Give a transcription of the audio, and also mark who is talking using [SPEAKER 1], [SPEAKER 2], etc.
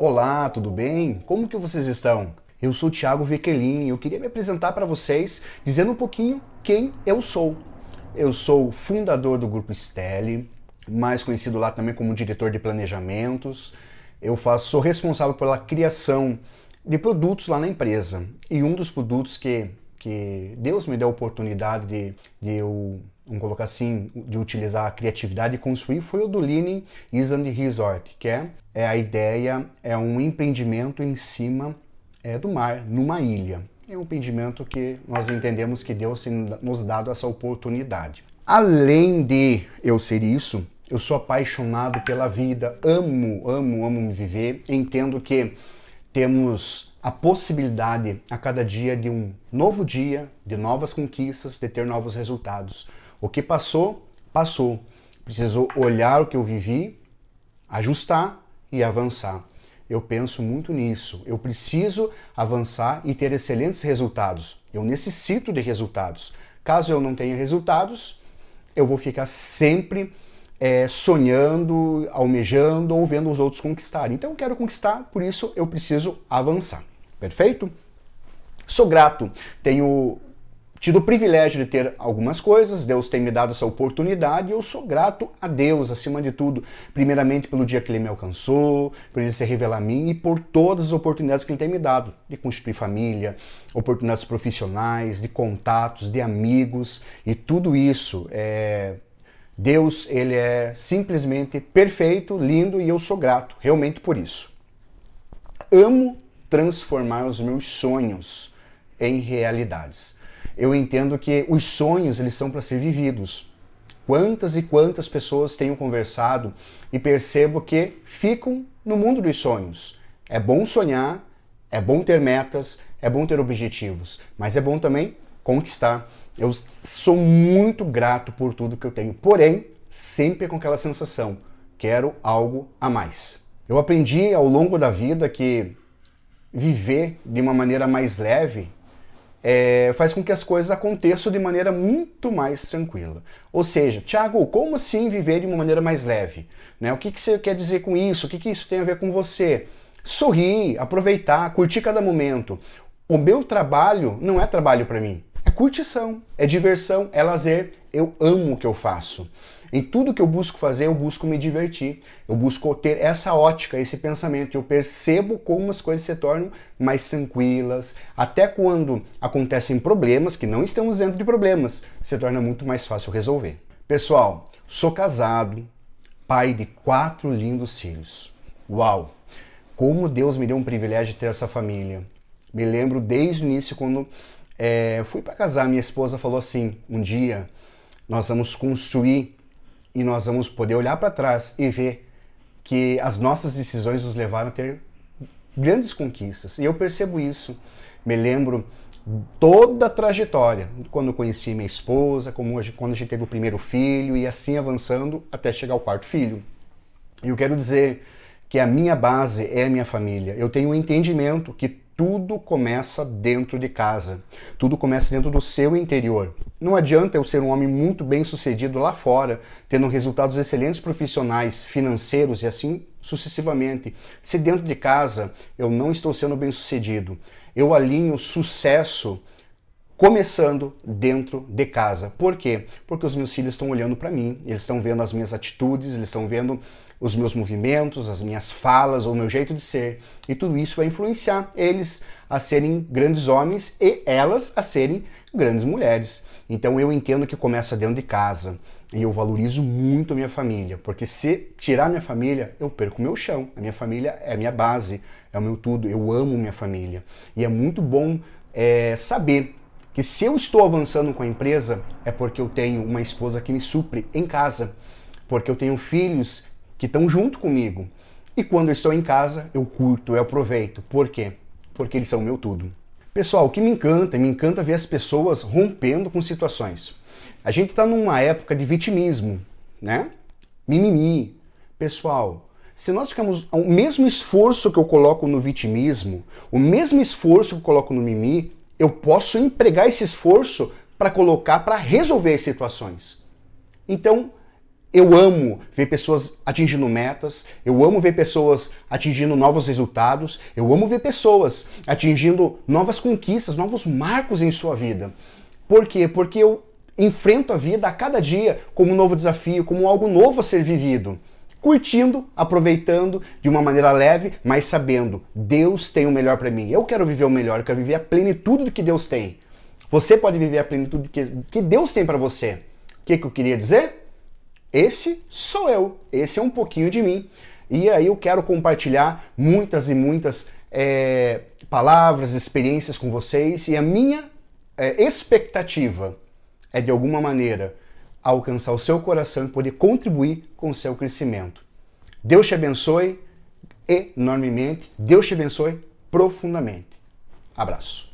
[SPEAKER 1] Olá, tudo bem? Como que vocês estão? Eu sou o Thiago Vequelin e eu queria me apresentar para vocês dizendo um pouquinho quem eu sou. Eu sou fundador do Grupo Stelle, mais conhecido lá também como diretor de planejamentos. Eu faço, sou responsável pela criação de produtos lá na empresa. E um dos produtos que, que Deus me deu a oportunidade de, de eu, vamos colocar assim, de utilizar a criatividade e construir foi o do Leaning Island Resort, que é, é a ideia, é um empreendimento em cima é, do mar, numa ilha. É um empreendimento que nós entendemos que Deus tem nos dado essa oportunidade. Além de eu ser isso, eu sou apaixonado pela vida, amo, amo, amo viver. Entendo que temos a possibilidade a cada dia de um novo dia, de novas conquistas, de ter novos resultados. O que passou, passou. Preciso olhar o que eu vivi, ajustar e avançar. Eu penso muito nisso. Eu preciso avançar e ter excelentes resultados. Eu necessito de resultados. Caso eu não tenha resultados, eu vou ficar sempre é, sonhando, almejando ou vendo os outros conquistarem. Então eu quero conquistar, por isso eu preciso avançar. Perfeito? Sou grato, tenho tido o privilégio de ter algumas coisas, Deus tem me dado essa oportunidade e eu sou grato a Deus, acima de tudo, primeiramente pelo dia que Ele me alcançou, por Ele se revelar a mim e por todas as oportunidades que Ele tem me dado, de constituir família, oportunidades profissionais, de contatos, de amigos e tudo isso é Deus, ele é simplesmente perfeito, lindo e eu sou grato, realmente por isso. Amo transformar os meus sonhos em realidades. Eu entendo que os sonhos, eles são para ser vividos. Quantas e quantas pessoas tenho conversado e percebo que ficam no mundo dos sonhos. É bom sonhar, é bom ter metas, é bom ter objetivos, mas é bom também conquistar. Eu sou muito grato por tudo que eu tenho, porém, sempre com aquela sensação: quero algo a mais. Eu aprendi ao longo da vida que viver de uma maneira mais leve é, faz com que as coisas aconteçam de maneira muito mais tranquila. Ou seja, Tiago, como assim viver de uma maneira mais leve? Né? O que, que você quer dizer com isso? O que, que isso tem a ver com você? Sorrir, aproveitar, curtir cada momento. O meu trabalho não é trabalho para mim. É curtição, é diversão, é lazer. Eu amo o que eu faço. Em tudo que eu busco fazer, eu busco me divertir. Eu busco ter essa ótica, esse pensamento. Eu percebo como as coisas se tornam mais tranquilas. Até quando acontecem problemas, que não estamos dentro de problemas, se torna muito mais fácil resolver. Pessoal, sou casado, pai de quatro lindos filhos. Uau! Como Deus me deu um privilégio de ter essa família. Me lembro desde o início quando é, fui para casar, minha esposa falou assim: um dia nós vamos construir e nós vamos poder olhar para trás e ver que as nossas decisões nos levaram a ter grandes conquistas. E eu percebo isso. Me lembro toda a trajetória, quando conheci minha esposa, como hoje, quando a gente teve o primeiro filho e assim avançando até chegar ao quarto filho. E eu quero dizer que a minha base é a minha família. Eu tenho um entendimento que tudo começa dentro de casa. Tudo começa dentro do seu interior. Não adianta eu ser um homem muito bem sucedido lá fora, tendo resultados excelentes profissionais, financeiros e assim sucessivamente. Se dentro de casa eu não estou sendo bem sucedido, eu alinho sucesso começando dentro de casa. Por quê? Porque os meus filhos estão olhando para mim, eles estão vendo as minhas atitudes, eles estão vendo os meus movimentos, as minhas falas, o meu jeito de ser. E tudo isso vai influenciar eles a serem grandes homens e elas a serem grandes mulheres. Então eu entendo que começa dentro de casa. E eu valorizo muito a minha família, porque se tirar minha família, eu perco meu chão. A minha família é a minha base, é o meu tudo. Eu amo minha família. E é muito bom é, saber que se eu estou avançando com a empresa, é porque eu tenho uma esposa que me supre em casa, porque eu tenho filhos que estão junto comigo. E quando estou em casa, eu curto, eu aproveito. Por quê? Porque eles são meu tudo. Pessoal, o que me encanta, me encanta ver as pessoas rompendo com situações. A gente está numa época de vitimismo, né? Mimimi. Pessoal, se nós ficamos o mesmo esforço que eu coloco no vitimismo, o mesmo esforço que eu coloco no mimimi, eu posso empregar esse esforço para colocar para resolver as situações. Então, eu amo ver pessoas atingindo metas, eu amo ver pessoas atingindo novos resultados, eu amo ver pessoas atingindo novas conquistas, novos marcos em sua vida. Por quê? Porque eu enfrento a vida a cada dia como um novo desafio, como algo novo a ser vivido. Curtindo, aproveitando de uma maneira leve, mas sabendo, Deus tem o melhor para mim. Eu quero viver o melhor, eu quero viver a plenitude do que Deus tem. Você pode viver a plenitude que, Deus tem para você. O que, que eu queria dizer? Esse sou eu, esse é um pouquinho de mim. E aí eu quero compartilhar muitas e muitas é, palavras, experiências com vocês e a minha é, expectativa é de alguma maneira alcançar o seu coração e poder contribuir com o seu crescimento. Deus te abençoe enormemente, Deus te abençoe profundamente. Abraço.